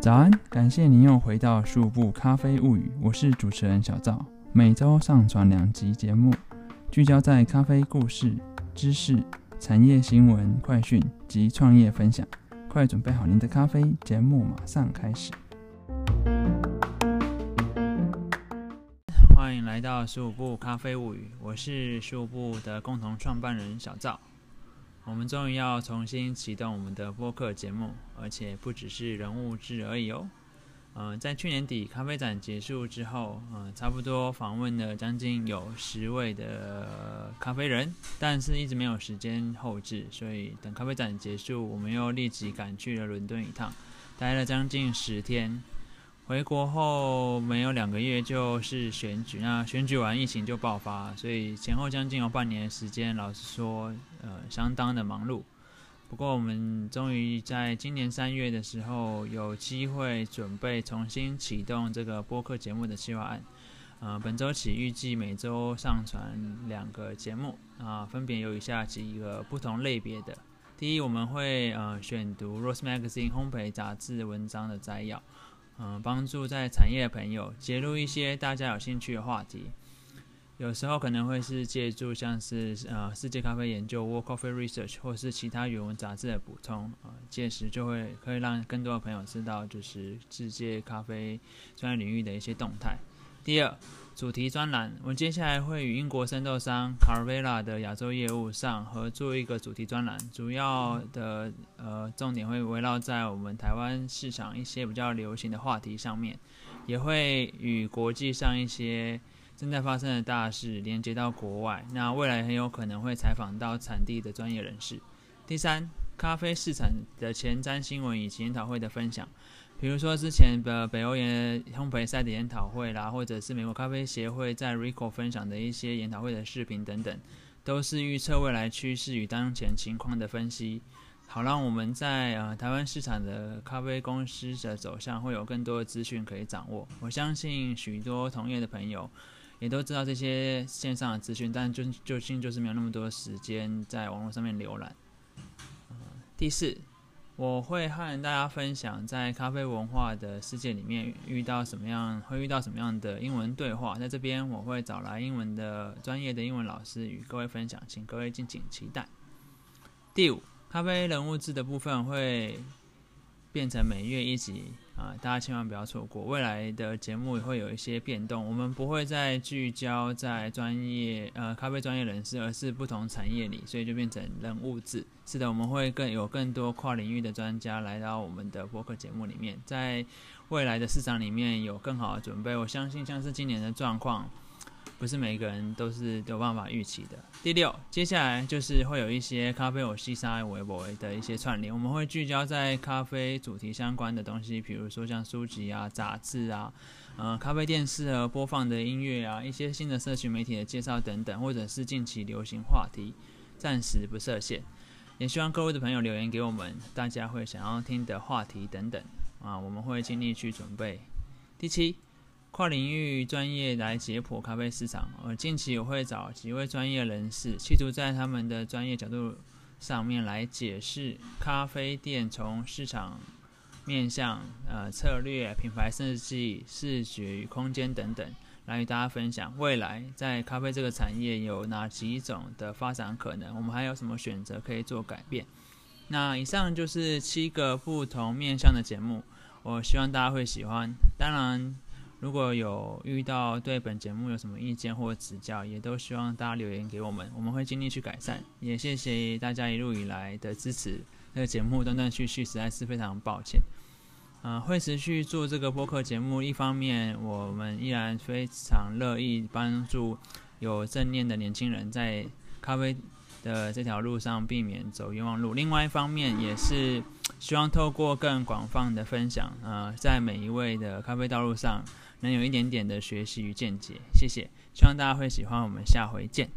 早安，感谢您又回到十五部咖啡物语，我是主持人小赵，每周上传两集节目，聚焦在咖啡故事、知识、产业新闻、快讯及创业分享。快准备好您的咖啡，节目马上开始。欢迎来到十五部咖啡物语，我是十五部的共同创办人小赵。我们终于要重新启动我们的播客节目，而且不只是人物志而已哦。嗯，在去年底咖啡展结束之后，嗯，差不多访问了将近有十位的咖啡人，但是一直没有时间后置，所以等咖啡展结束，我们又立即赶去了伦敦一趟，待了将近十天。回国后没有两个月就是选举，那选举完疫情就爆发，所以前后将近有半年时间，老实说，呃，相当的忙碌。不过我们终于在今年三月的时候有机会准备重新启动这个播客节目的计划案。呃，本周起预计每周上传两个节目，啊，分别有以下几个不同类别的。第一，我们会呃选读《Rose Magazine》烘焙杂志文章的摘要。嗯，帮助在产业的朋友揭露一些大家有兴趣的话题，有时候可能会是借助像是呃世界咖啡研究 （World Coffee Research） 或是其他语文杂志的补充，啊，届时就会可以让更多的朋友知道就是世界咖啡专业领域的一些动态。第二。主题专栏，我们接下来会与英国生豆商 Carvela 的亚洲业务上合作一个主题专栏，主要的呃重点会围绕在我们台湾市场一些比较流行的话题上面，也会与国际上一些正在发生的大事连接到国外，那未来很有可能会采访到产地的专业人士。第三，咖啡市场的前瞻新闻以及研讨会的分享。比如说之前的北欧研烘焙赛的研讨会啦，或者是美国咖啡协会在 Rico 分享的一些研讨会的视频等等，都是预测未来趋势与当前情况的分析，好让我们在呃台湾市场的咖啡公司的走向会有更多的资讯可以掌握。我相信许多同业的朋友也都知道这些线上的资讯，但就究竟就是没有那么多时间在网络上面浏览。第四。我会和大家分享在咖啡文化的世界里面遇到什么样，会遇到什么样的英文对话。在这边，我会找来英文的专业的英文老师与各位分享，请各位敬请期待。第五，咖啡人物志的部分会变成每月一集。啊，大家千万不要错过，未来的节目也会有一些变动。我们不会再聚焦在专业呃咖啡专业人士，而是不同产业里，所以就变成人物质。是的，我们会更有更多跨领域的专家来到我们的播客节目里面，在未来的市场里面有更好的准备。我相信，像是今年的状况。不是每个人都是有办法预期的。第六，接下来就是会有一些咖啡我西沙微博的一些串联，我们会聚焦在咖啡主题相关的东西，比如说像书籍啊、杂志啊、呃咖啡店适合播放的音乐啊、一些新的社群媒体的介绍等等，或者是近期流行话题，暂时不设限。也希望各位的朋友留言给我们，大家会想要听的话题等等啊，我们会尽力去准备。第七。跨领域专业来解剖咖啡市场，呃，近期我会找几位专业人士，企图在他们的专业角度上面来解释咖啡店从市场面向、呃策略、品牌设计、视觉与空间等等，来与大家分享未来在咖啡这个产业有哪几种的发展可能，我们还有什么选择可以做改变。那以上就是七个不同面向的节目，我希望大家会喜欢。当然。如果有遇到对本节目有什么意见或指教，也都希望大家留言给我们，我们会尽力去改善。也谢谢大家一路以来的支持，这个节目断断续续，实在是非常抱歉。嗯，会持续做这个播客节目，一方面我们依然非常乐意帮助有正念的年轻人在咖啡的这条路上避免走冤枉路；另外一方面也是 希望透过更广泛的分享，呃，在每一位的咖啡道路上。能有一点点的学习与见解，谢谢，希望大家会喜欢，我们下回见。